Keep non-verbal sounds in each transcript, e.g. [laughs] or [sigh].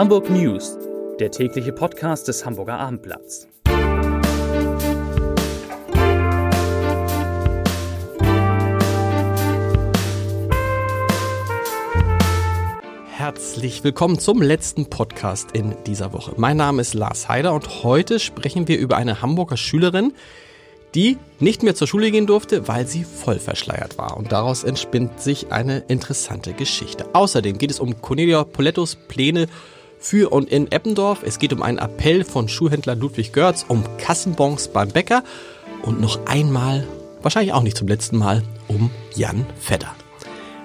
Hamburg News, der tägliche Podcast des Hamburger Abendblatts. Herzlich willkommen zum letzten Podcast in dieser Woche. Mein Name ist Lars Heider und heute sprechen wir über eine Hamburger Schülerin, die nicht mehr zur Schule gehen durfte, weil sie voll verschleiert war. Und daraus entspinnt sich eine interessante Geschichte. Außerdem geht es um Cornelia Polettos Pläne für und in Eppendorf. Es geht um einen Appell von Schuhhändler Ludwig Görz, um Kassenbons beim Bäcker und noch einmal, wahrscheinlich auch nicht zum letzten Mal, um Jan Fedder.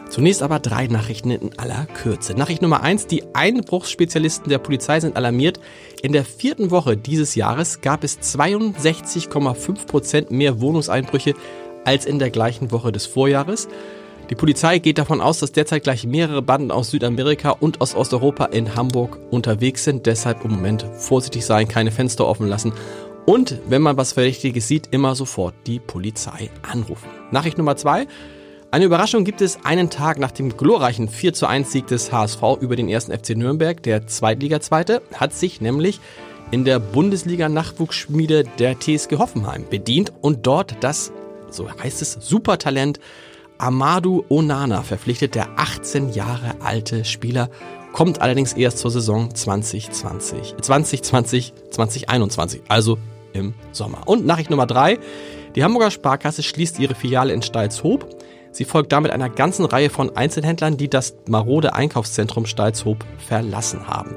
Zunächst aber drei Nachrichten in aller Kürze. Nachricht Nummer eins: Die Einbruchsspezialisten der Polizei sind alarmiert. In der vierten Woche dieses Jahres gab es 62,5 Prozent mehr Wohnungseinbrüche als in der gleichen Woche des Vorjahres. Die Polizei geht davon aus, dass derzeit gleich mehrere Banden aus Südamerika und aus Osteuropa in Hamburg unterwegs sind. Deshalb im Moment vorsichtig sein, keine Fenster offen lassen und wenn man was Verdächtiges sieht, immer sofort die Polizei anrufen. Nachricht Nummer zwei. Eine Überraschung gibt es einen Tag nach dem glorreichen 4 zu 1 Sieg des HSV über den ersten FC Nürnberg. Der Zweitliga-Zweite hat sich nämlich in der Bundesliga-Nachwuchsschmiede der TSG Hoffenheim bedient und dort das, so heißt es, Supertalent Amadou Onana verpflichtet. Der 18 Jahre alte Spieler kommt allerdings erst zur Saison 2020, 2020, 2021, also im Sommer. Und Nachricht Nummer drei. Die Hamburger Sparkasse schließt ihre Filiale in Stalzhoop. Sie folgt damit einer ganzen Reihe von Einzelhändlern, die das marode Einkaufszentrum Stalzhoop verlassen haben.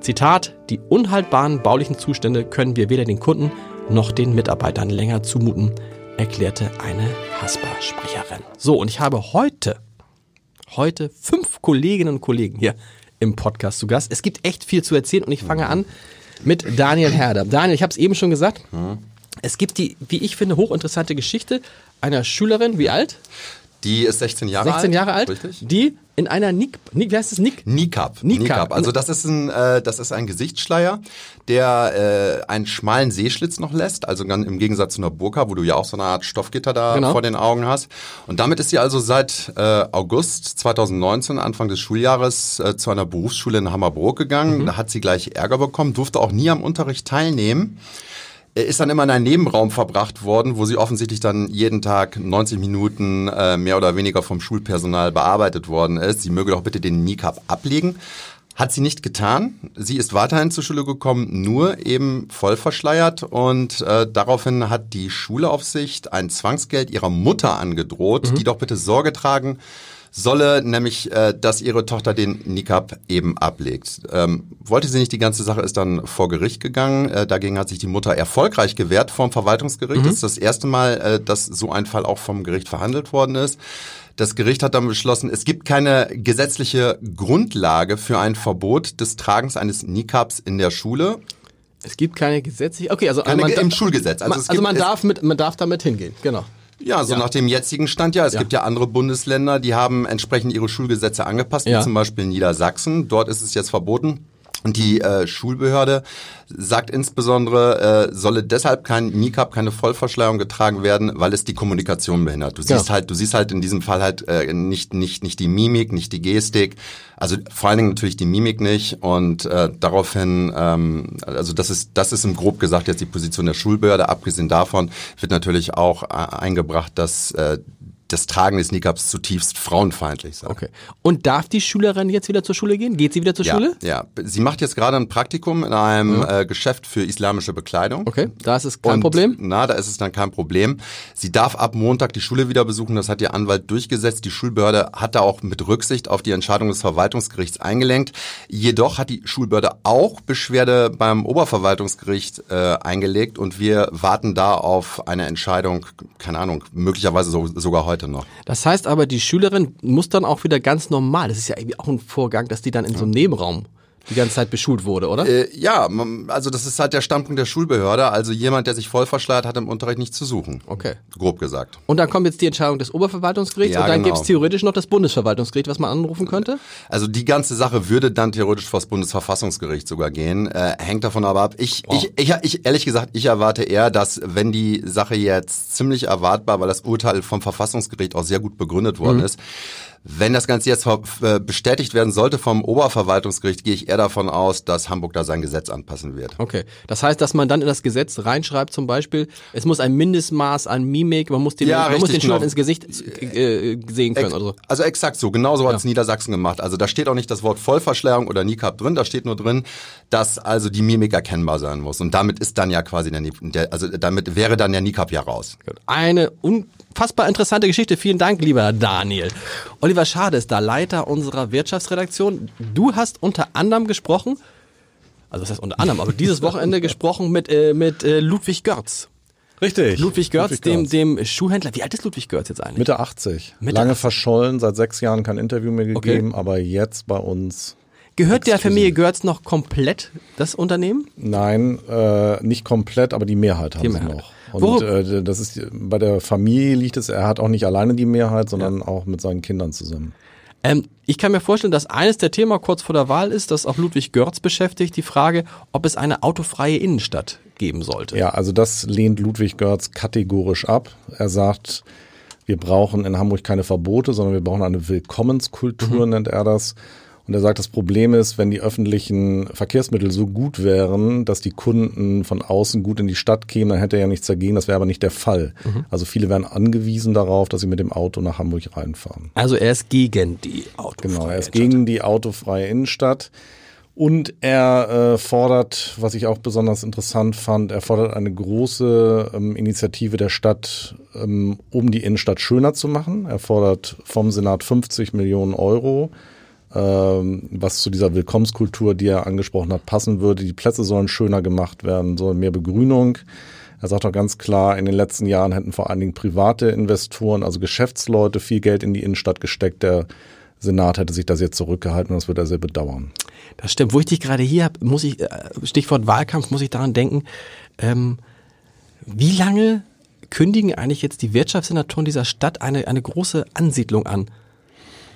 Zitat, die unhaltbaren baulichen Zustände können wir weder den Kunden noch den Mitarbeitern länger zumuten, erklärte eine Haspa-Sprecherin. So, und ich habe heute, heute fünf Kolleginnen und Kollegen hier im Podcast zu Gast. Es gibt echt viel zu erzählen und ich fange an mit Daniel Herder. Daniel, ich habe es eben schon gesagt, es gibt die, wie ich finde, hochinteressante Geschichte einer Schülerin, wie alt? Die ist 16 Jahre 16 alt. Jahre alt, Richtig. die in einer Nick, Nick wie heißt es, Nick? Niqab. Niqab. Also das ist ein, äh, das ist ein Gesichtsschleier, der äh, einen schmalen Sehschlitz noch lässt. Also im Gegensatz zu einer Burka, wo du ja auch so eine Art Stoffgitter da Genau. vor den Augen hast. Und damit ist sie also seit äh, August 2019, Anfang des Schuljahres, äh, zu einer Berufsschule in Hammerbrook gegangen. Da hat sie gleich Ärger bekommen, durfte auch nie am Unterricht teilnehmen. Er ist dann immer in einen Nebenraum verbracht worden, wo sie offensichtlich dann jeden Tag 90 Minuten äh, mehr oder weniger vom Schulpersonal bearbeitet worden ist. Sie möge doch bitte den Niqab ablegen. Hat sie nicht getan. Sie ist weiterhin zur Schule gekommen, nur eben voll verschleiert und äh, daraufhin hat die Schulaufsicht ein Zwangsgeld ihrer Mutter angedroht, die doch bitte Sorge tragen solle, nämlich, äh, dass ihre Tochter den Niqab eben ablegt. Ähm, wollte sie nicht, die ganze Sache ist dann vor Gericht gegangen. Äh, dagegen hat sich die Mutter erfolgreich gewehrt vom Verwaltungsgericht. Das ist das erste Mal, äh, dass so ein Fall auch vom Gericht verhandelt worden ist. Das Gericht hat dann beschlossen, es gibt keine gesetzliche Grundlage für ein Verbot des Tragens eines Niqabs in der Schule. Es gibt keine gesetzliche, okay, also Keine, man, Im Schulgesetz. also, also man es- darf mit, man darf damit hingehen, genau. Ja, so nach dem jetzigen Stand ja. Es Ja. gibt ja andere Bundesländer, die haben entsprechend ihre Schulgesetze angepasst, Ja. wie zum Beispiel Niedersachsen. Dort ist es jetzt verboten. Und die äh, Schulbehörde sagt insbesondere, äh, solle deshalb kein Niqab, keine Vollverschleierung getragen werden, weil es die Kommunikation behindert. Du Ja. siehst halt, du siehst halt in diesem Fall halt äh, nicht nicht nicht die Mimik, nicht die Gestik, also vor allen Dingen natürlich die Mimik nicht. Und äh, daraufhin, ähm, also das ist das ist im grob gesagt jetzt die Position der Schulbehörde. Abgesehen davon wird natürlich auch äh, eingebracht, dass äh, das Tragen des Niqabs zutiefst frauenfeindlich sei. Okay. Und darf die Schülerin jetzt wieder zur Schule gehen? Geht sie wieder zur Ja, Schule? ja, sie macht jetzt gerade ein Praktikum in einem äh, Geschäft für islamische Bekleidung. Okay, da ist es kein Und, Problem. Na, da ist es dann kein Problem. Sie darf ab Montag die Schule wieder besuchen. Das hat ihr Anwalt durchgesetzt. Die Schulbehörde hat da auch mit Rücksicht auf die Entscheidung des Verwaltungsgerichts eingelenkt. Jedoch hat die Schulbehörde auch Beschwerde beim Oberverwaltungsgericht äh, eingelegt und wir warten da auf eine Entscheidung, keine Ahnung, möglicherweise so, sogar heute noch. Das heißt aber, die Schülerin muss dann auch wieder ganz normal. Das ist ja irgendwie auch ein Vorgang, dass die dann in so einem Nebenraum die ganze Zeit beschult wurde, oder? Äh, ja, also das ist halt der Standpunkt der Schulbehörde. Also jemand, der sich voll verschleiert, hat im Unterricht nichts zu suchen. Okay. Grob gesagt. Und dann kommt jetzt die Entscheidung des Oberverwaltungsgerichts Ja, und dann genau. gibt's theoretisch noch das Bundesverwaltungsgericht, was man anrufen könnte? Also die ganze Sache würde dann theoretisch vor das Bundesverfassungsgericht sogar gehen. Äh, hängt davon aber ab. Ich, ich, ich, ich, ehrlich gesagt, ich erwarte eher, dass wenn die Sache jetzt ziemlich erwartbar, weil das Urteil vom Verfassungsgericht auch sehr gut begründet worden ist, Wenn das Ganze jetzt äh, bestätigt werden sollte vom Oberverwaltungsgericht, gehe ich eher davon aus, dass Hamburg da sein Gesetz anpassen wird. Okay. Das heißt, dass man dann in das Gesetz reinschreibt, zum Beispiel, es muss ein Mindestmaß an Mimik, man muss den, Ja, man muss den Schülern genau. ins Gesicht äh, sehen können. Ex oder so. Also exakt so, genauso hat es Niedersachsen gemacht. Also da steht auch nicht das Wort Vollverschleierung oder Niqab drin, da steht nur drin, dass also die Mimik erkennbar sein muss. Und damit ist dann ja quasi der, also damit wäre dann der Niqab ja raus. Eine unfassbar interessante Geschichte. Vielen Dank, lieber Daniel. Oliver Schade ist da Leiter unserer Wirtschaftsredaktion. Du hast unter anderem gesprochen, also das heißt unter anderem, aber dieses Wochenende [laughs] gesprochen mit, äh, mit äh, Ludwig Görz. Richtig. Ludwig Görz, Ludwig dem, Görz. dem Schuhhändler. Wie alt ist Ludwig Görz jetzt eigentlich? Mitte 80. Mitte Lange 80. verschollen, seit sechs Jahren kein Interview mehr Okay. gegeben, aber jetzt bei uns. Gehört der. Familie Görz noch komplett das Unternehmen? Nein, äh, nicht komplett, aber die Mehrheit haben Die sie Mehrheit. noch. Und äh, das ist bei der Familie liegt es, er hat auch nicht alleine die Mehrheit, sondern auch mit seinen Kindern zusammen. Ähm, ich kann mir vorstellen, dass eines der Themen kurz vor der Wahl ist, das auch Ludwig Görz beschäftigt, die Frage, ob es eine autofreie Innenstadt geben sollte. Ja, also das lehnt Ludwig Görz kategorisch ab. Er sagt, wir brauchen in Hamburg keine Verbote, sondern wir brauchen eine Willkommenskultur, nennt er das. Und er sagt, das Problem ist, wenn die öffentlichen Verkehrsmittel so gut wären, dass die Kunden von außen gut in die Stadt kämen, dann hätte er ja nichts dagegen. Das wäre aber nicht der Fall. Also viele wären angewiesen darauf, dass sie mit dem Auto nach Hamburg reinfahren. Also er ist gegen die autofreie Genau, er ist Innenstadt. gegen die autofreie Innenstadt. Und er äh, fordert, was ich auch besonders interessant fand, er fordert eine große ähm, Initiative der Stadt, ähm, um die Innenstadt schöner zu machen. Er fordert vom Senat 50 Millionen Euro, was zu dieser Willkommenskultur, die er angesprochen hat, passen würde. Die Plätze sollen schöner gemacht werden, soll mehr Begrünung. Er sagt auch ganz klar, in den letzten Jahren hätten vor allen Dingen private Investoren, also Geschäftsleute, viel Geld in die Innenstadt gesteckt. Der Senat hätte sich das jetzt zurückgehalten und das würde er sehr bedauern. Das stimmt. Wo ich dich gerade hier habe, muss ich, äh, Stichwort Wahlkampf, muss ich daran denken, ähm, wie lange kündigen eigentlich jetzt die Wirtschaftssenatoren dieser Stadt eine, eine große Ansiedlung an?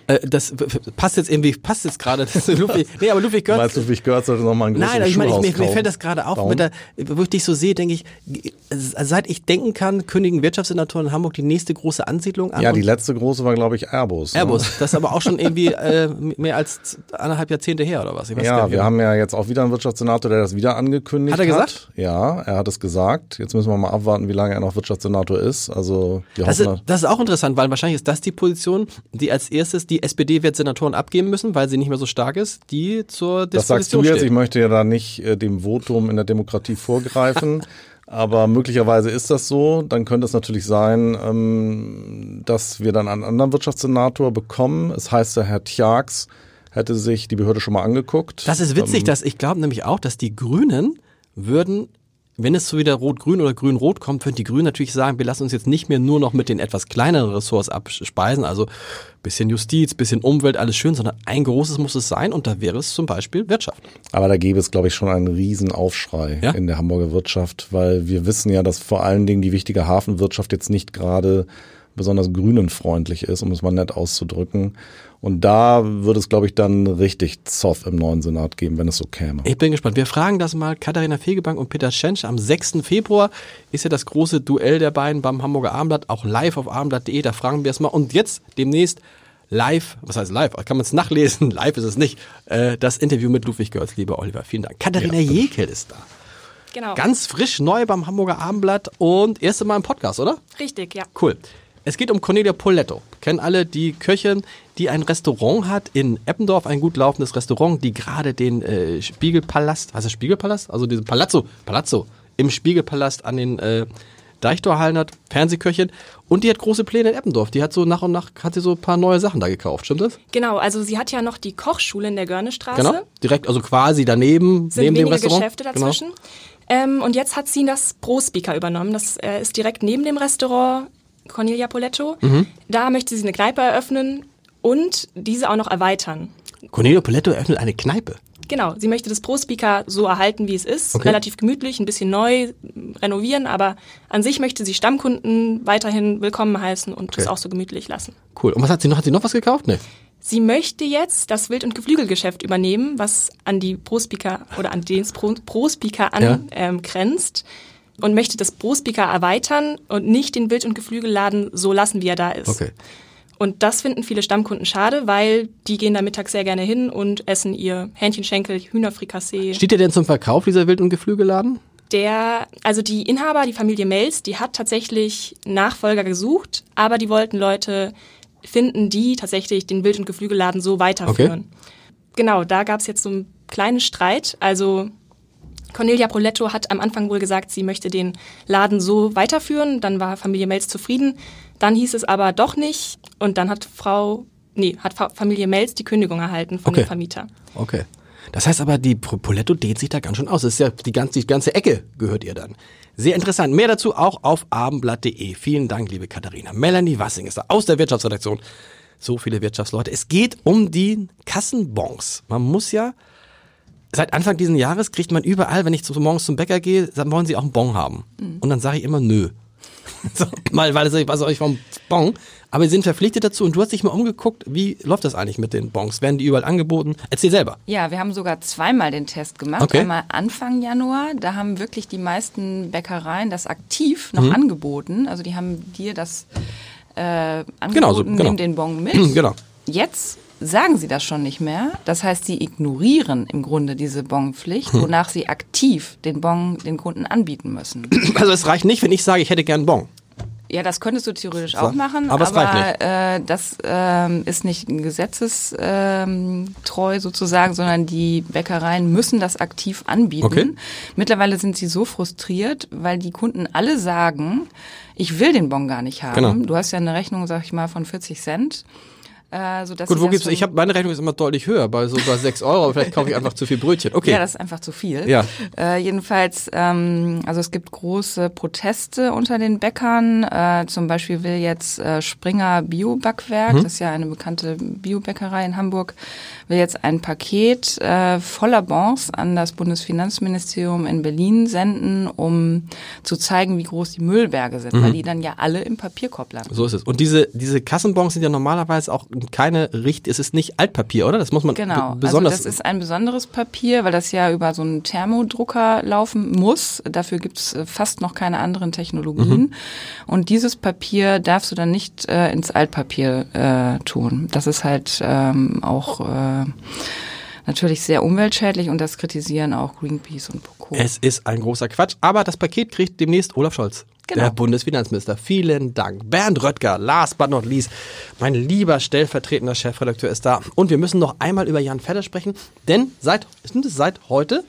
Äh, das passt jetzt irgendwie, passt jetzt gerade. [laughs] [laughs] Ludwig, nee, aber Ludwig Görz. Meinst du, Ludwig Görz sollte nochmal ein großes Nein, ich meine, ich, mir, mir fällt das gerade auf, mit der, wo ich dich so sehe, denke ich, seit ich denken kann, kündigen Wirtschaftssenatoren in Hamburg die nächste große Ansiedlung an. Ja, die letzte große war, glaube ich, Airbus. ne? Airbus, das ist aber auch schon irgendwie [laughs] äh, mehr als anderthalb Jahrzehnte her oder was? Ja, wir genau. haben ja jetzt auch wieder einen Wirtschaftssenator, der das wieder angekündigt Hat er gesagt? Ja, er hat es gesagt. Jetzt müssen wir mal abwarten, wie lange er noch Wirtschaftssenator ist. Also wir Das hoffen, ist, das ist auch interessant, weil wahrscheinlich ist das die Position, die als erstes die SPD wird Senatoren abgeben müssen, weil sie nicht mehr so stark ist, die zur das sagst du Disposition jetzt. Ich steht. möchte ja da nicht äh, dem Votum in der Demokratie vorgreifen. [laughs] Aber möglicherweise ist das so. Dann könnte es natürlich sein, ähm, dass wir dann einen anderen Wirtschaftssenator bekommen. Es heißt ja, Herr Tjax hätte sich die Behörde schon mal angeguckt. Das ist witzig, Ähm, dass ich glaube nämlich auch, dass die Grünen würden, wenn es so wieder Rot-Grün oder Grün-Rot kommt, würden die Grünen natürlich sagen, wir lassen uns jetzt nicht mehr nur noch mit den etwas kleineren Ressorts abspeisen, also bisschen Justiz, bisschen Umwelt, alles schön, sondern ein großes muss es sein und da wäre es zum Beispiel Wirtschaft. Aber da gäbe es, glaube ich, schon einen riesen Aufschrei Ja? in der Hamburger Wirtschaft, weil wir wissen ja, dass vor allen Dingen die wichtige Hafenwirtschaft jetzt nicht gerade besonders grünenfreundlich ist, um es mal nett auszudrücken. Und da würde es, glaube ich, dann richtig Zoff im neuen Senat geben, wenn es so käme. Ich bin gespannt. Wir fragen das mal Katharina Fegebank und Peter Schensch. Am 6. Februar ist ja das große Duell der beiden beim Hamburger Abendblatt, auch live auf abendblatt.de. Da fragen wir es mal. Und jetzt demnächst live, was heißt live? Kann man es nachlesen? [laughs] Live ist es nicht. Äh, das Interview mit Ludwig Görz, lieber Oliver. Vielen Dank. Katharina Jekel ist da. Genau. Ganz frisch neu beim Hamburger Abendblatt und erste Mal im Podcast, oder? Richtig, ja. Cool. Es geht um Cornelia Poletto. Kennen alle die Köchin, die ein Restaurant hat in Eppendorf, ein gut laufendes Restaurant, die gerade den äh, Spiegelpalast, heißt das Spiegelpalast? Also diesen Palazzo, Palazzo im Spiegelpalast an den äh, Deichtorhallen hat, Fernsehköchin. Und die hat große Pläne in Eppendorf. Die hat so nach und nach, hat sie so ein paar neue Sachen da gekauft, stimmt das? Genau, also sie hat ja noch die Kochschule in der Görnestraße. Genau. Direkt, also quasi daneben, Sind neben dem Restaurant. Geschäfte Genau. dazwischen. Ähm, und jetzt hat sie das Pro-Speaker übernommen. Das äh, ist direkt neben dem Restaurant Cornelia Poletto. Mhm. Da möchte sie eine Kneipe eröffnen und diese auch noch erweitern. Cornelia Poletto eröffnet eine Kneipe. Genau, sie möchte das Pro-Speaker so erhalten, wie es ist. Okay. Relativ gemütlich, ein bisschen neu renovieren, aber an sich möchte sie Stammkunden weiterhin willkommen heißen und das Okay. auch so gemütlich lassen. Cool. Und was hat sie noch? Hat sie noch was gekauft? Nee. Sie möchte jetzt das Wild- und Geflügelgeschäft übernehmen, was an die Pro-Speaker oder an den Pro- Pro-Speaker Ja. angrenzt ähm, und möchte das Pro-Speaker erweitern und nicht den Wild- und Geflügelladen so lassen, wie er da ist. Okay. Und das finden viele Stammkunden schade, weil die gehen da mittags sehr gerne hin und essen ihr Hähnchenschenkel, Hühnerfrikassee. Steht der denn zum Verkauf, dieser Wild- und Geflügelladen? Der, also die Inhaber, die Familie Mels, die hat tatsächlich Nachfolger gesucht, aber die wollten Leute finden, die tatsächlich den Wild- und Geflügelladen so weiterführen. Okay. Genau, da gab es jetzt so einen kleinen Streit. Also Cornelia Proletto hat am Anfang wohl gesagt, sie möchte den Laden so weiterführen. Dann war Familie Mels zufrieden. Dann hieß es aber doch nicht. Und dann hat Frau, nee, hat Fa- Familie Mels die Kündigung erhalten von Okay. dem Vermieter. Okay. Das heißt aber, die Poletto dehnt sich da ganz schön aus. Das ist ja die ganze, die ganze Ecke gehört ihr dann. Sehr interessant. Mehr dazu auch auf abendblatt.de. Vielen Dank, liebe Katharina. Melanie Wassing ist da aus der Wirtschaftsredaktion. So viele Wirtschaftsleute. Es geht um die Kassenbons. Man muss ja, seit Anfang diesen Jahres kriegt man überall, wenn ich zu, morgens zum Bäcker gehe, dann wollen sie auch einen Bon haben. Und dann sage ich immer nö. [laughs] So, mal, weil ich weiß ich vom Bon. Aber sie sind verpflichtet dazu und du hast dich mal umgeguckt, wie läuft das eigentlich mit den Bons? Werden die überall angeboten? Erzähl selber. Ja, wir haben sogar zweimal den Test gemacht. Okay. Einmal Anfang Januar, da haben wirklich die meisten Bäckereien das aktiv Mhm. noch angeboten. Also die haben dir das äh, angeboten, Genau so, genau. nimm den Bon mit. [clears throat] Genau. Jetzt sagen sie das schon nicht mehr. Das heißt, sie ignorieren im Grunde diese Bonpflicht, Hm. wonach sie aktiv den Bon den Kunden anbieten müssen. [clears throat] Also es reicht nicht, wenn ich sage, ich hätte gern einen Bon. Ja, das könntest du theoretisch So. auch machen, Aber aber, es reicht nicht. Äh, das ähm, ist nicht gesetzestreu ähm, sozusagen, sondern die Bäckereien müssen das aktiv anbieten. Okay. Mittlerweile sind sie so frustriert, weil die Kunden alle sagen, ich will den Bon gar nicht haben. Genau. Du hast ja eine Rechnung, sag ich mal, von 40 Cent. Äh, sodass Gut, wo gibt's? Ich habe meine Rechnung ist immer deutlich höher, bei so bei 6 Euro, vielleicht kaufe ich einfach zu viel Brötchen. Okay. Ja, das ist einfach zu viel. Ja. Äh, jedenfalls, ähm, also es gibt große Proteste unter den Bäckern. Äh, zum Beispiel will jetzt äh, Springer Biobackwerk, Mhm. das ist ja eine bekannte Biobäckerei in Hamburg, will jetzt ein Paket äh, voller Bons an das Bundesfinanzministerium in Berlin senden, um zu zeigen, wie groß die Müllberge sind, weil die dann ja alle im Papierkorb landen. Mhm. so ist es. Und diese diese Kassenbons sind ja normalerweise auch keine Richt, es ist nicht Altpapier, oder? Das muss man Genau, b- besonders also das ist ein besonderes Papier, weil das ja über so einen Thermodrucker laufen muss. Dafür gibt's äh, fast noch keine anderen Technologien. Mhm. Und dieses Papier darfst du dann nicht äh, ins Altpapier äh, tun. Das ist halt ähm, auch äh, natürlich sehr umweltschädlich und das kritisieren auch Greenpeace und Co. Es ist ein großer Quatsch, aber das Paket kriegt demnächst Olaf Scholz. Genau. Der Bundesfinanzminister. Vielen Dank. Bernd Röttger, last but not least, mein lieber stellvertretender Chefredakteur ist da. Und wir müssen noch einmal über Jan Fedder sprechen, denn seit, sind es seit heute?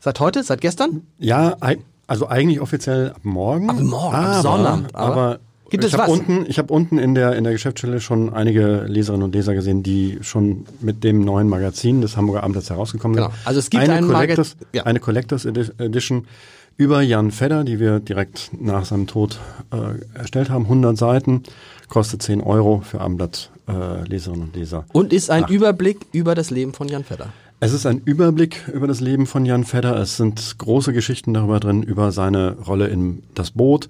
Seit heute? Seit gestern? Ja, also eigentlich offiziell ab morgen. Ab morgen, ab aber, Sonnabend, aber- Aber, Gibt es ich habe was? unten, ich habe unten in der in der Geschäftsstelle schon einige Leserinnen und Leser gesehen, die schon mit dem neuen Magazin des Hamburger Amtes herausgekommen sind. Genau. Also es gibt eine ein Collectors, ja. eine Collectors Edi- Edition über Jan Fedder, die wir direkt nach seinem Tod äh, erstellt haben, 100 Seiten, kostet 10 Euro für Abendblatt äh, Leserinnen und Leser. Und ist ein Ach. Überblick über das Leben von Jan Fedder. Es ist ein Überblick über das Leben von Jan Fedder. Es sind große Geschichten darüber drin, über seine Rolle in Das Boot,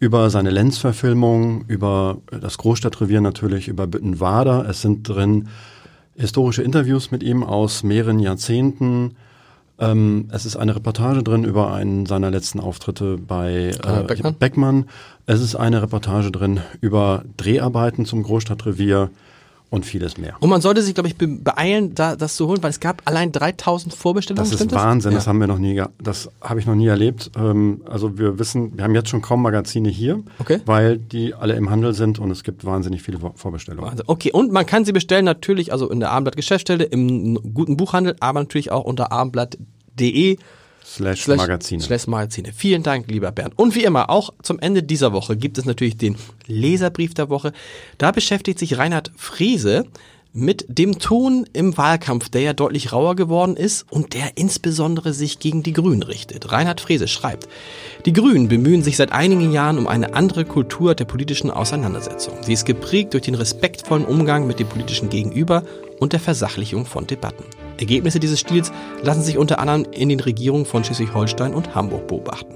über seine Lenz-Verfilmung, über das Großstadtrevier natürlich, über Büttenwader. Es sind drin historische Interviews mit ihm aus mehreren Jahrzehnten. Ähm, es ist eine Reportage drin über einen seiner letzten Auftritte bei Ah, äh, Beckmann? Beckmann. Es ist eine Reportage drin über Dreharbeiten zum Großstadtrevier und vieles mehr. Und man sollte sich, glaube ich, be beeilen, da, das zu holen, weil es gab allein 3000 Vorbestellungen. Das ist Wahnsinn, das Ja. haben wir noch nie, das habe ich noch nie erlebt. Ähm, also wir wissen, wir haben jetzt schon kaum Magazine hier, Okay. weil die alle im Handel sind und es gibt wahnsinnig viele Vor- Vorbestellungen. Wahnsinn. Okay, und man kann sie bestellen natürlich, also in der Abendblatt Geschäftsstelle, im guten Buchhandel, aber natürlich auch unter abendblatt.de Slash, slash Magazine. Slash Magazine. Vielen Dank, lieber Bernd. Und wie immer, auch zum Ende dieser Woche gibt es natürlich den Leserbrief der Woche. Da beschäftigt sich Reinhard Friese mit dem Ton im Wahlkampf, der ja deutlich rauer geworden ist und der insbesondere sich gegen die Grünen richtet. Reinhard Frese schreibt, die Grünen bemühen sich seit einigen Jahren um eine andere Kultur der politischen Auseinandersetzung. Sie ist geprägt durch den respektvollen Umgang mit dem politischen Gegenüber und der Versachlichung von Debatten. Ergebnisse dieses Stils lassen sich unter anderem in den Regierungen von Schleswig-Holstein und Hamburg beobachten.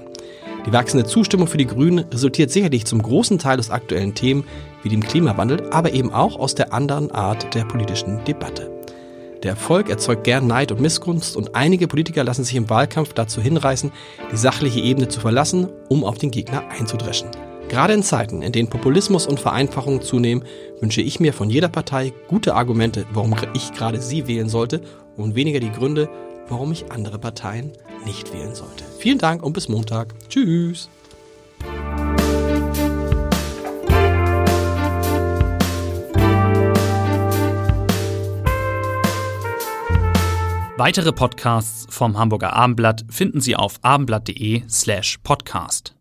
Die wachsende Zustimmung für die Grünen resultiert sicherlich zum großen Teil aus aktuellen Themen wie dem Klimawandel, aber eben auch aus der anderen Art der politischen Debatte. Der Erfolg erzeugt gern Neid und Missgunst und einige Politiker lassen sich im Wahlkampf dazu hinreißen, die sachliche Ebene zu verlassen, um auf den Gegner einzudreschen. Gerade in Zeiten, in denen Populismus und Vereinfachung zunehmen, wünsche ich mir von jeder Partei gute Argumente, warum ich gerade sie wählen sollte und weniger die Gründe, warum ich andere Parteien nicht wählen sollte. Vielen Dank und bis Montag. Tschüss. Weitere Podcasts vom Hamburger Abendblatt finden Sie auf abendblatt.de slash podcast.